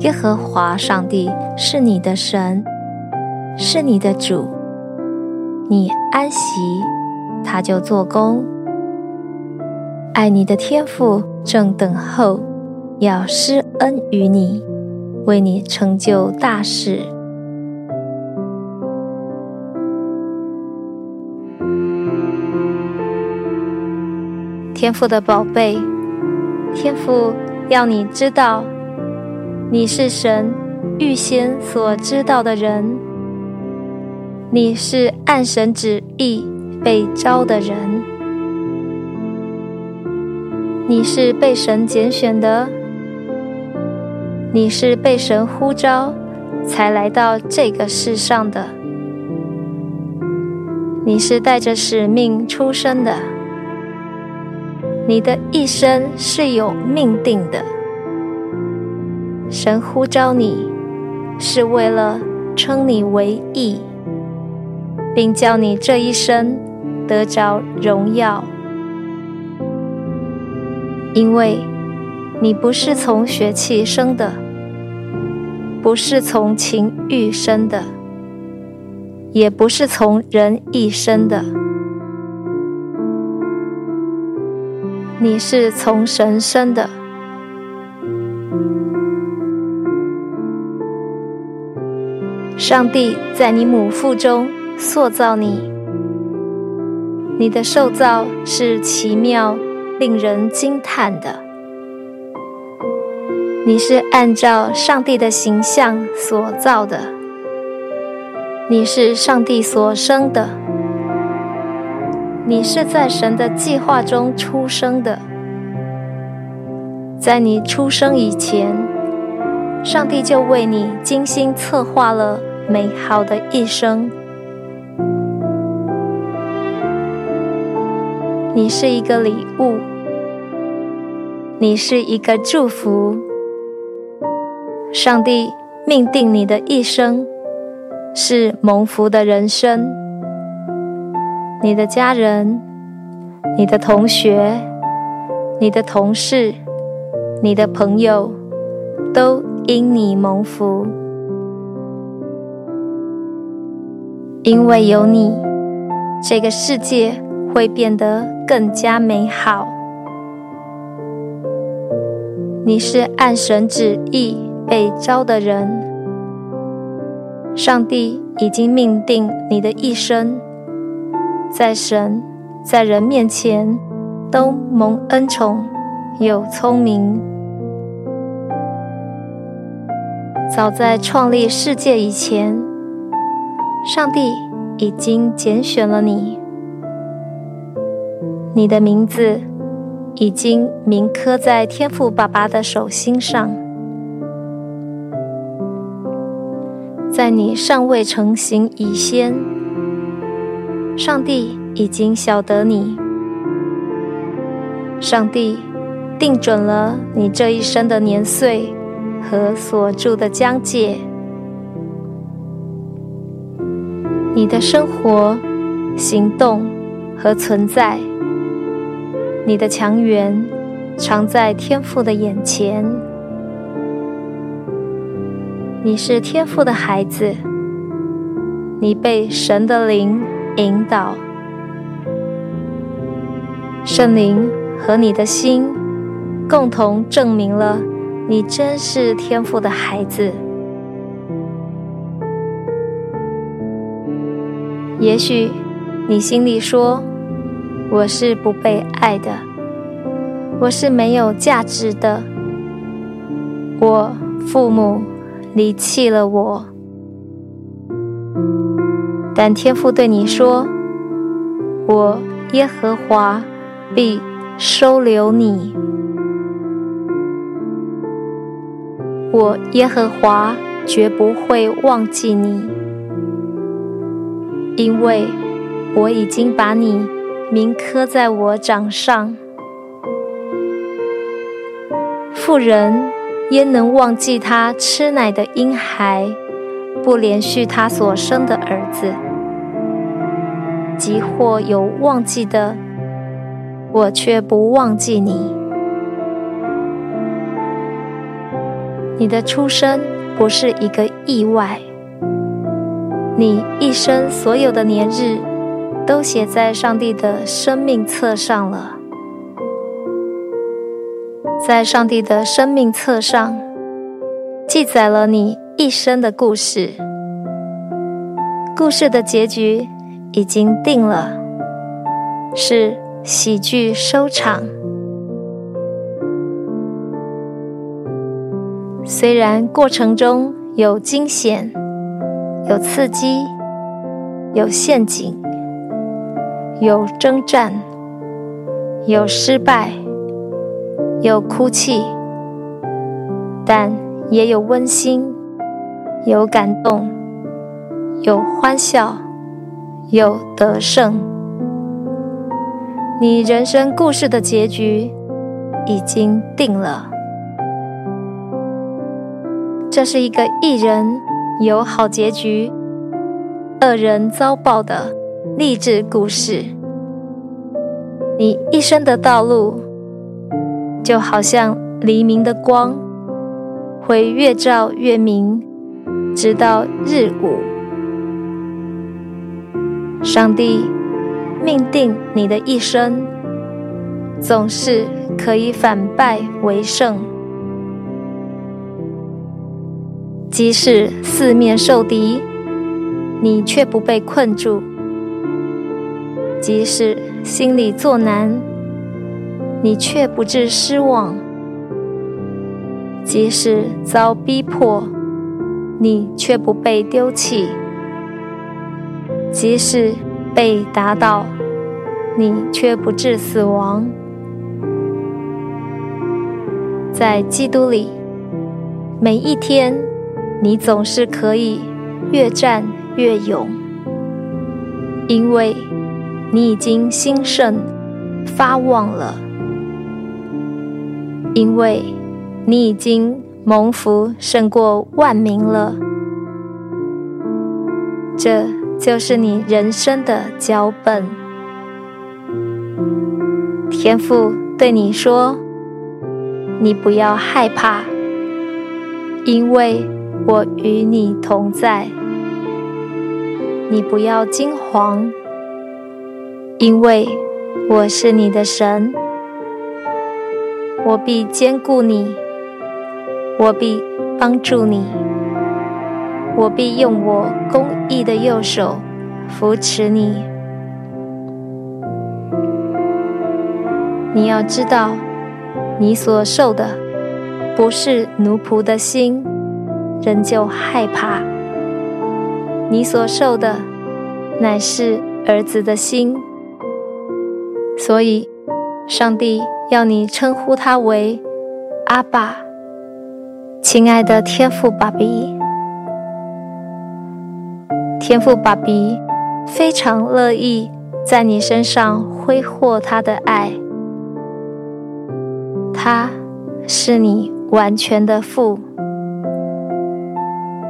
耶和华上帝是你的神，是你的主。你安息，他就做工。爱你的天父正等候，要施恩于你，为你成就大事。天父的宝贝，天父要你知道。你是神预先所知道的人，你是按神旨意被召的人，你是被神拣选的，你是被神呼召才来到这个世上的，你是带着使命出生的，你的一生是有命定的。神呼召你，是为了称你为义，并叫你这一生得着荣耀。因为你不是从血气生的，不是从情欲生的，也不是从人意生的，你是从神生的。上帝在你母腹中塑造你，你的受造是奇妙、令人惊叹的。你是按照上帝的形象所造的，你是上帝所生的，你是在神的计划中出生的。在你出生以前，上帝就为你精心策划了美好的一生。你是一个礼物，你是一个祝福。上帝命定你的一生是蒙福的人生。你的家人、你的同学、你的同事、你的朋友都。因你蒙福，因为有你，这个世界会变得更加美好。你是按神旨意被召的人，上帝已经命定你的一生，在神、在人面前都蒙恩宠，又聪明。早在创立世界以前，上帝已经拣选了你。你的名字已经铭刻在天父爸爸的手心上。在你尚未成形以先，上帝已经晓得你。上帝定准了你这一生的年岁。和所住的疆界，你的生活、行动和存在，你的强援常在天父的眼前。你是天父的孩子，你被神的灵引导，圣灵和你的心共同证明了。你真是天赋的孩子。也许你心里说：“我是不被爱的，我是没有价值的，我父母离弃了我。”但天父对你说：“我耶和华必收留你。”我耶和华绝不会忘记你，因为我已经把你铭刻在我掌上。妇人焉能忘记她吃奶的婴孩，不连续她所生的儿子？即或有忘记的，我却不忘记你。你的出生不是一个意外，你一生所有的年日都写在上帝的生命册上了。在上帝的生命册上，记载了你一生的故事。故事的结局已经定了，是喜剧收场。虽然过程中有惊险、有刺激、有陷阱、有征战、有失败、有哭泣，但也有温馨、有感动、有欢笑、有得胜。你人生故事的结局已经定了。这是一个一人有好结局、二人遭报的励志故事。你一生的道路，就好像黎明的光，会越照越明，直到日午。上帝命定你的一生，总是可以反败为胜。即使四面受敌，你却不被困住；即使心里作难，你却不致失望；即使遭逼迫，你却不被丢弃；即使被打倒，你却不致死亡。在基督里，每一天。你总是可以越战越勇，因为你已经兴盛发旺了，因为你已经蒙福胜过万民了。这就是你人生的脚本。天父对你说：“你不要害怕，因为。”我与你同在，你不要惊惶，因为我是你的神，我必坚固你，我必帮助你，我必用我公义的右手扶持你。你要知道，你所受的不是奴仆的心。仍旧害怕，你所受的乃是儿子的心，所以上帝要你称呼他为阿爸，亲爱的天父爸比。天父爸比非常乐意在你身上挥霍他的爱，他是你完全的父。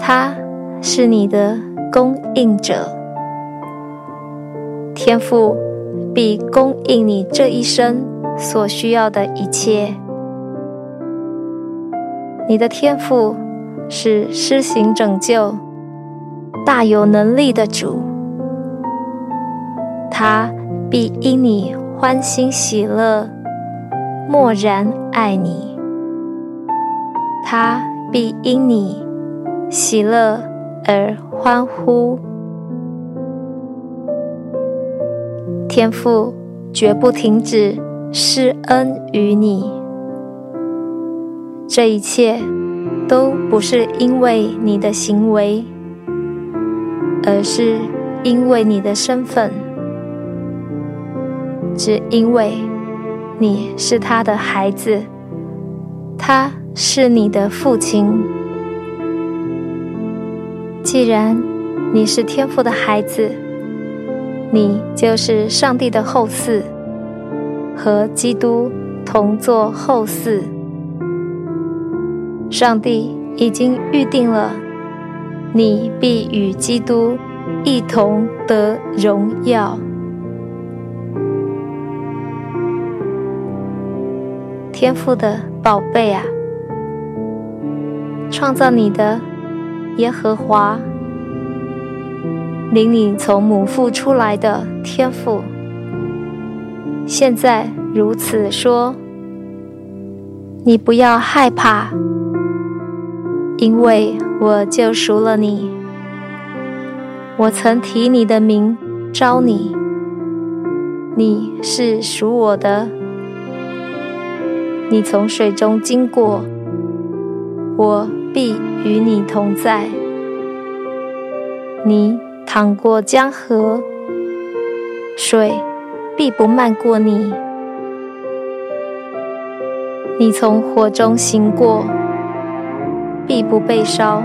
他是你的供应者，天父必供应你这一生所需要的一切。你的天赋是施行拯救、大有能力的主，他必因你欢欣喜乐，默然爱你，他必因你。喜乐而欢呼，天父绝不停止施恩于你。这一切都不是因为你的行为，而是因为你的身份，只因为你是他的孩子，他是你的父亲。既然你是天父的孩子，你就是上帝的后嗣，和基督同作后嗣。上帝已经预定了，你必与基督一同得荣耀。天父的宝贝啊，创造你的耶和华，领你从母腹出来的天父，现在如此说：你不要害怕。因为我救赎了你，我曾提你的名召你，你是属我的。你从水中经过，我必与你同在；你淌过江河，水必不漫过你；你从火中行过。必不被烧，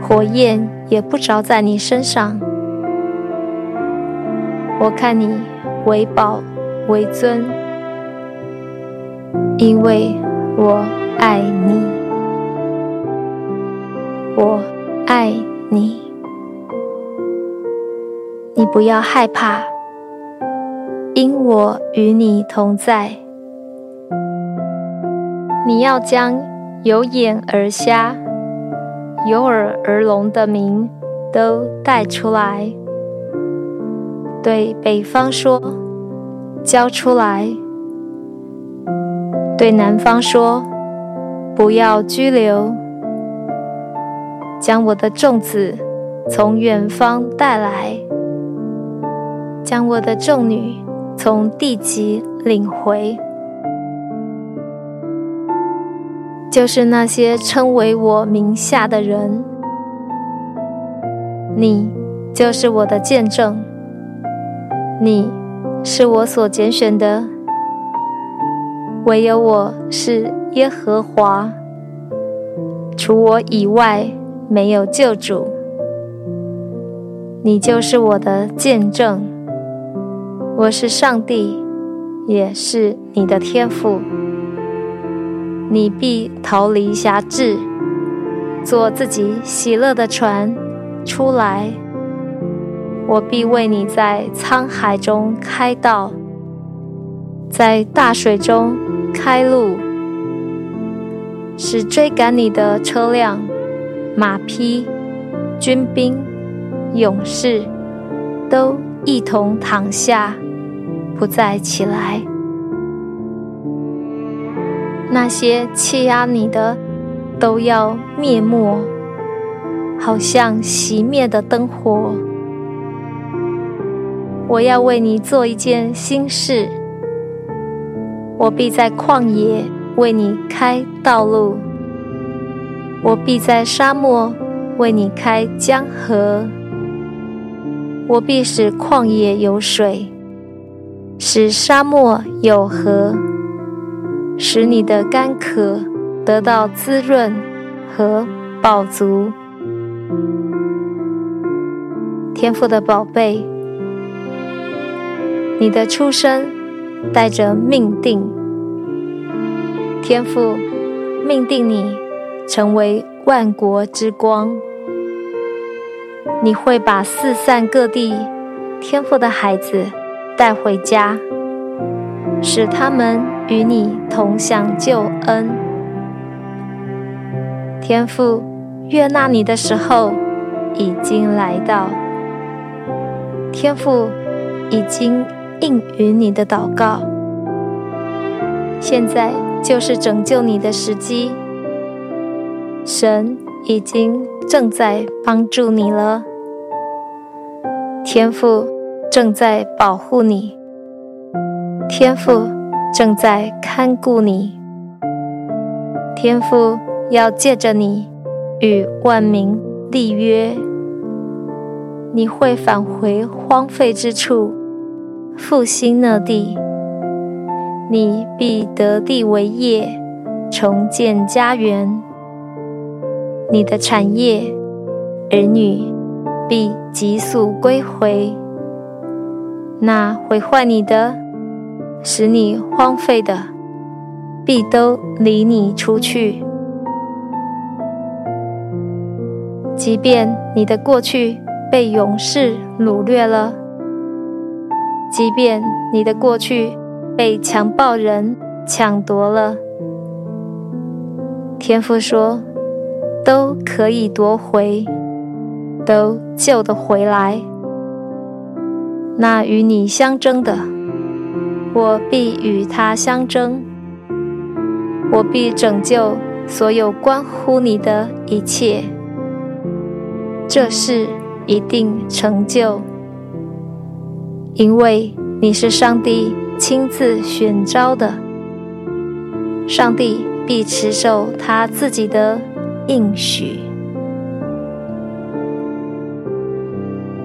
火焰也不着在你身上。我看你为宝为尊，因为我爱你，我爱你。你不要害怕，因我与你同在。你要将。有眼而瞎、有耳而聋的名都带出来，对北方说：“交出来。”对南方说：“不要拘留。”将我的众子从远方带来，将我的众女从地极领回。就是那些称为我名下的人，你就是我的见证，你是我所拣选的，唯有我是耶和华，除我以外没有救主。你就是我的见证，我是上帝，也是你的天赋。你必逃离辖制，做自己喜乐的船出来。我必为你在沧海中开道，在大水中开路，使追赶你的车辆、马匹、军兵、勇士都一同躺下，不再起来。那些欺压你的，都要灭没，好像熄灭的灯火。我要为你做一件新事，我必在旷野为你开道路，我必在沙漠为你开江河，我必使旷野有水，使沙漠有河。使你的干渴得到滋润和饱足，天父的宝贝，你的出生带着命定，天父命定你成为万国之光，你会把四散各地天父的孩子带回家。使他们与你同享救恩。天父悦纳你的时候已经来到，天父已经应允你的祷告，现在就是拯救你的时机。神已经正在帮助你了，天父正在保护你。天父正在看顾你，天父要借着你与万民立约，你会返回荒废之处，复兴那地，你必得地为业，重建家园，你的产业，儿女必急速归回。那毁坏你的，使你荒废的，必都离你出去。即便你的过去被勇士掳掠了，即便你的过去被强暴人抢夺了，天父说，都可以夺回，都救得回来。那与你相争的，我必与他相争，我必拯救所有关乎你的一切。这事一定成就，因为你是上帝亲自选召的，上帝必持守他自己的应许。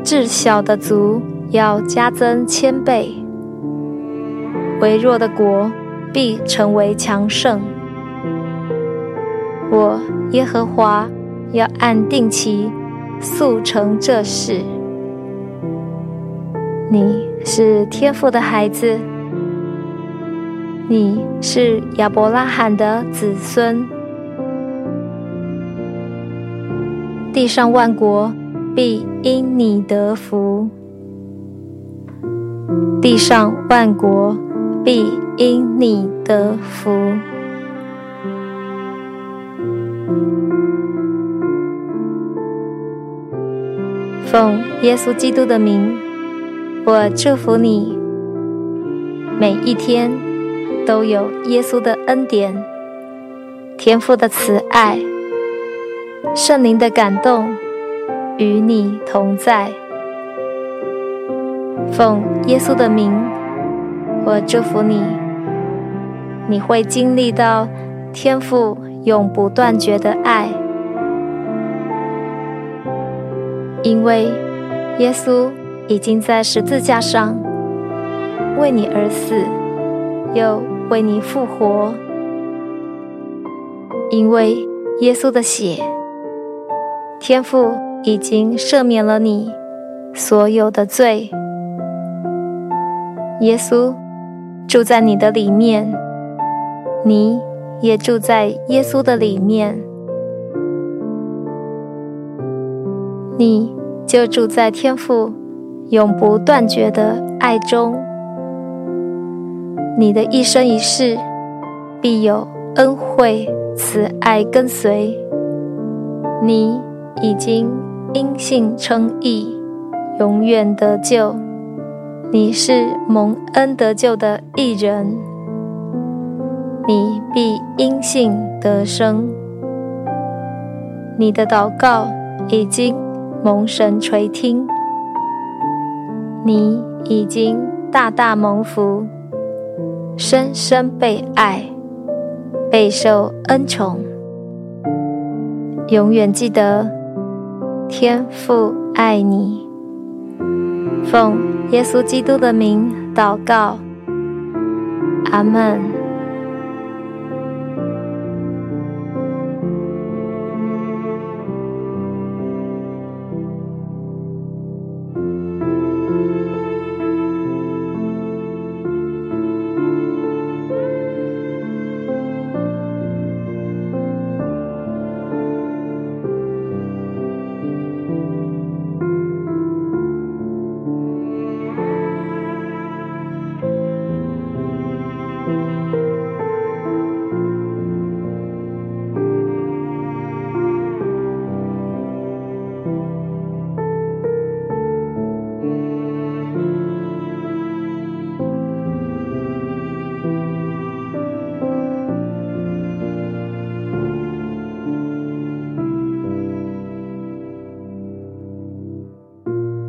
至小的族，要加增千倍，微弱的国必成为强盛。我耶和华要按定期速成这事。你是天父的孩子，你是亚伯拉罕的子孙，地上万国必因你得福。地上万国必因你得福。奉耶稣基督的名，我祝福你，每一天都有耶稣的恩典、天父的慈爱、圣灵的感动与你同在。奉耶稣的名，我祝福你。你会经历到天父永不断绝的爱，因为耶稣已经在十字架上为你而死，又为你复活。因为耶稣的血，天父已经赦免了你所有的罪。耶稣住在你的里面，你也住在耶稣的里面，你就住在天父永不断绝的爱中。你的一生一世必有恩惠慈爱跟随。你已经因信称义，永远得救。你是蒙恩得救的一人，你必因信得生。你的祷告已经蒙神垂听，你已经大大蒙福，深深被爱，备受恩宠。永远记得，天父爱你。奉耶稣基督的名祷告，阿门。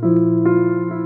Música